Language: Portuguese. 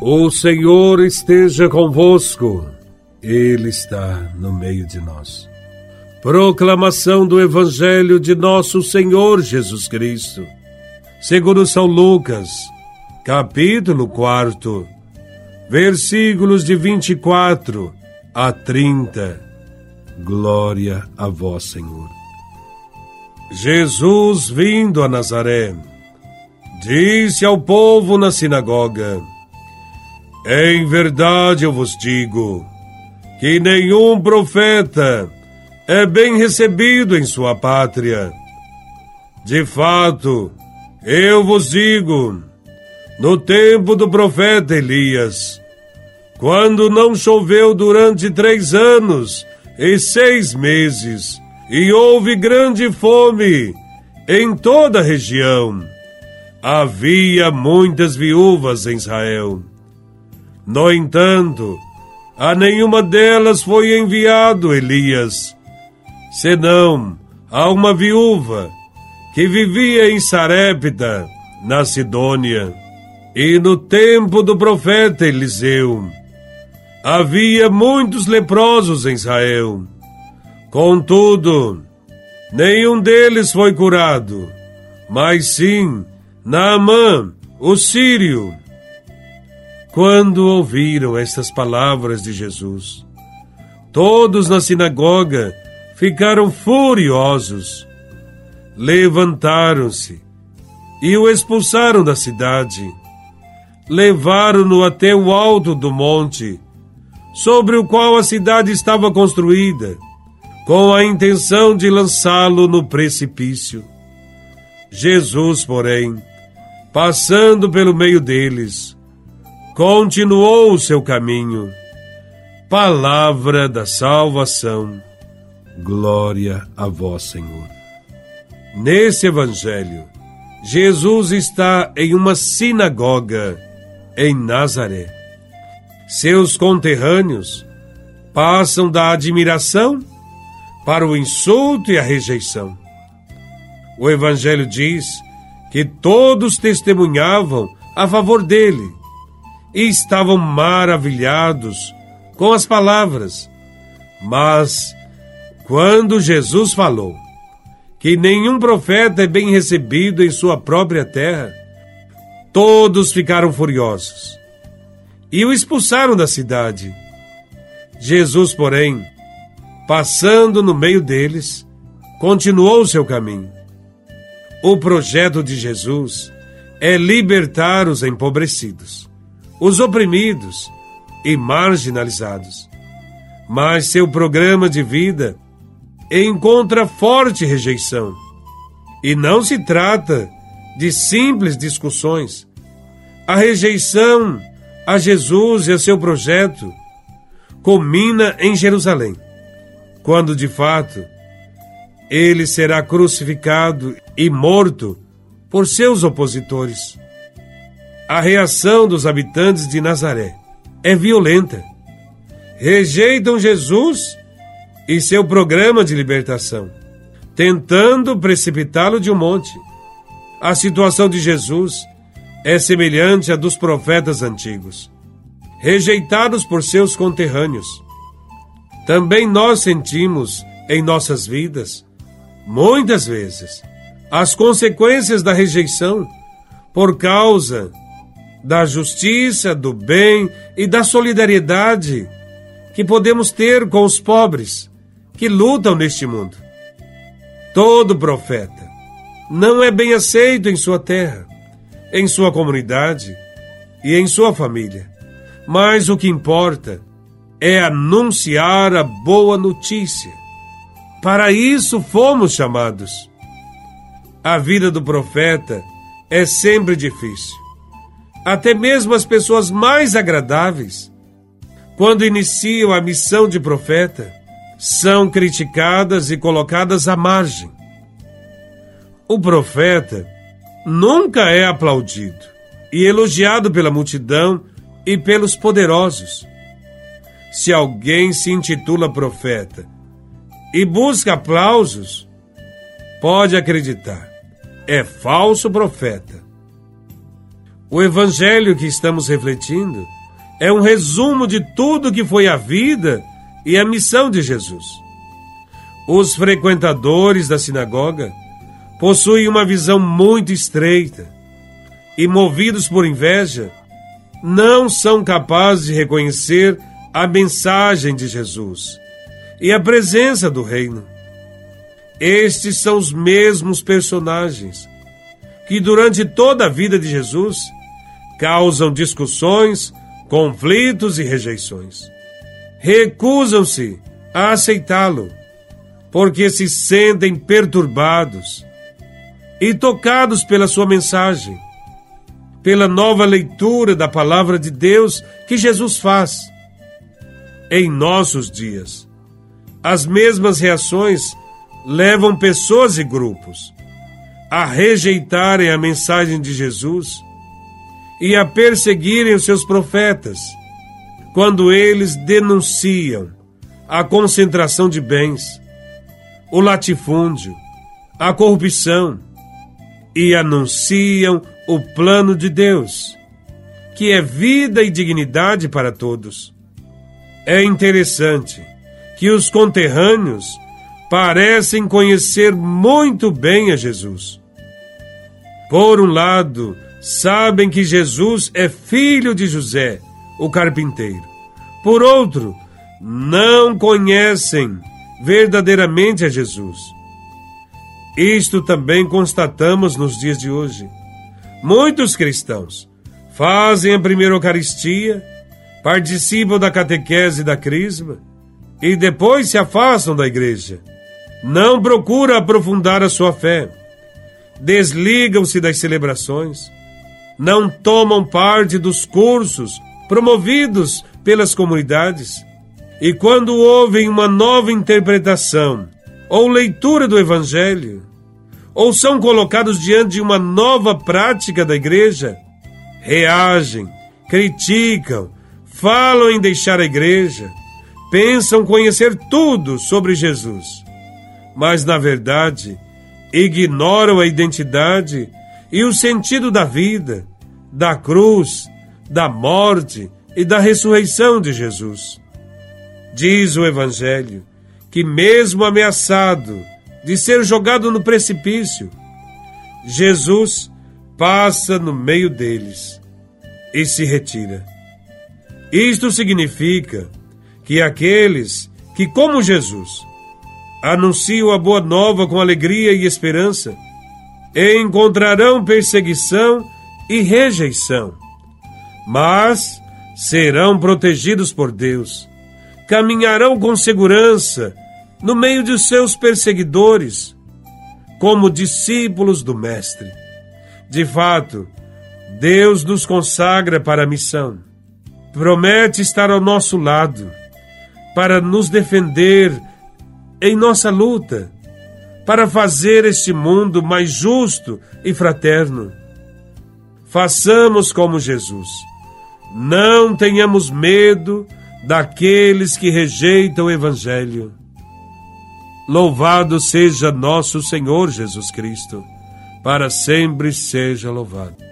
O Senhor esteja convosco, Ele está no meio de nós. Proclamação do Evangelho de Nosso Senhor Jesus Cristo, segundo São Lucas, capítulo 4, versículos de 24 a 30. Glória a Vós, Senhor. Jesus, vindo a Nazaré, disse ao povo na sinagoga: em verdade eu vos digo que nenhum profeta é bem recebido em sua pátria. De fato, eu vos digo, no tempo do profeta Elias, quando não choveu durante três anos e seis meses, e houve grande fome em toda a região, havia muitas viúvas em Israel no entanto, a nenhuma delas foi enviado Elias, senão a uma viúva que vivia em Sarepta, na Sidônia. E no tempo do profeta Eliseu, havia muitos leprosos em Israel. Contudo, nenhum deles foi curado, mas sim Naamã, o sírio, quando ouviram estas palavras de Jesus, todos na sinagoga ficaram furiosos. Levantaram-se e o expulsaram da cidade. Levaram-no até o alto do monte, sobre o qual a cidade estava construída, com a intenção de lançá-lo no precipício. Jesus, porém, passando pelo meio deles, continuou o seu caminho. Palavra da salvação. Glória a vós, Senhor. Nesse evangelho, Jesus está em uma sinagoga em Nazaré. Seus conterrâneos passam da admiração para o insulto e a rejeição. O Evangelho diz que todos testemunhavam a favor dele e estavam maravilhados com as palavras. Mas, quando Jesus falou que nenhum profeta é bem recebido em sua própria terra, todos ficaram furiosos e o expulsaram da cidade. Jesus, porém, passando no meio deles, continuou seu caminho. O projeto de Jesus é libertar os empobrecidos os oprimidos e marginalizados. Mas seu programa de vida encontra forte rejeição. E não se trata de simples discussões. A rejeição a Jesus e a seu projeto culmina em Jerusalém, quando de fato ele será crucificado e morto por seus opositores a reação dos habitantes de Nazaré é violenta. Rejeitam Jesus e seu programa de libertação, tentando precipitá-lo de um monte. A situação de Jesus é semelhante à dos profetas antigos, rejeitados por seus conterrâneos. Também nós sentimos em nossas vidas, muitas vezes, as consequências da rejeição por causa da justiça, do bem e da solidariedade que podemos ter com os pobres que lutam neste mundo. Todo profeta não é bem aceito em sua terra, em sua comunidade e em sua família. Mas o que importa é anunciar a boa notícia. Para isso fomos chamados. A vida do profeta é sempre difícil até mesmo as pessoas mais agradáveis, quando iniciam a missão de profeta, são criticadas e colocadas à margem. O profeta nunca é aplaudido e elogiado pela multidão e pelos poderosos. Se alguém se intitula profeta e busca aplausos, pode acreditar, é falso profeta O evangelho que estamos refletindo é um resumo de tudo que foi a vida e a missão de Jesus. Os frequentadores da sinagoga possuem uma visão muito estreita e, movidos por inveja, não são capazes de reconhecer a mensagem de Jesus e a presença do reino. Estes são os mesmos personagens que, durante toda a vida de Jesus, causam discussões, conflitos e rejeições. Recusam-se a aceitá-lo, porque se sentem perturbados e tocados pela sua mensagem, pela nova leitura da palavra de Deus que Jesus faz. Em nossos dias, as mesmas reações levam pessoas e grupos a rejeitarem a mensagem de Jesus e a perseguirem os seus profetas, quando eles denunciam a concentração de bens, o latifúndio, a corrupção e anunciam o plano de Deus, que é vida e dignidade para todos. É interessante que os conterrâneos parecem conhecer muito bem a Jesus. Por um lado, sabem que Jesus é filho de José, o carpinteiro. Por outro, não conhecem verdadeiramente a Jesus. Isto também constatamos nos dias de hoje. Muitos cristãos fazem a primeira Eucaristia, participam da catequese e da crisma e depois se afastam da igreja. Não procuram aprofundar a sua fé. Desligam-se das celebrações não tomam parte dos cursos promovidos pelas comunidades. E quando ouvem uma nova interpretação ou leitura do Evangelho, ou são colocados diante de uma nova prática da igreja, reagem, criticam, falam em deixar a igreja, pensam conhecer tudo sobre Jesus, mas na verdade ignoram a identidade e o sentido da vida, da cruz, da morte e da ressurreição de Jesus. Diz o Evangelho que, mesmo ameaçado de ser jogado no precipício, Jesus passa no meio deles e se retira. Isto significa que aqueles que, como Jesus, anunciam a boa nova com alegria e esperança, encontrarão perseguição e rejeição, mas serão protegidos por Deus, caminharão com segurança no meio de seus perseguidores, como discípulos do Mestre. De fato, Deus nos consagra para a missão, promete estar ao nosso lado, para nos defender em nossa luta para fazer este mundo mais justo e fraterno. Façamos como Jesus. Não tenhamos medo daqueles que rejeitam o Evangelho. Louvado seja nosso Senhor Jesus Cristo, para sempre seja louvado.